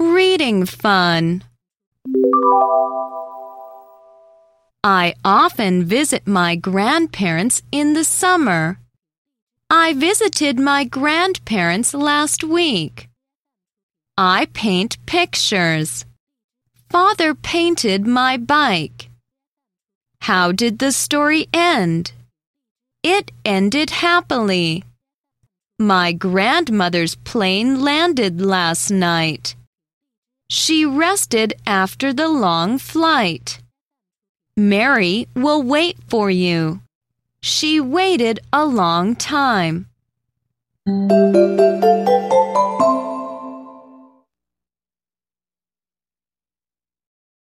Reading fun. I often visit my grandparents in the summer. I visited my grandparents last week. I paint pictures. Father painted my bike. How did the story end? It ended happily. My grandmother's plane landed last night. She rested after the long flight. Mary will wait for you. She waited a long time.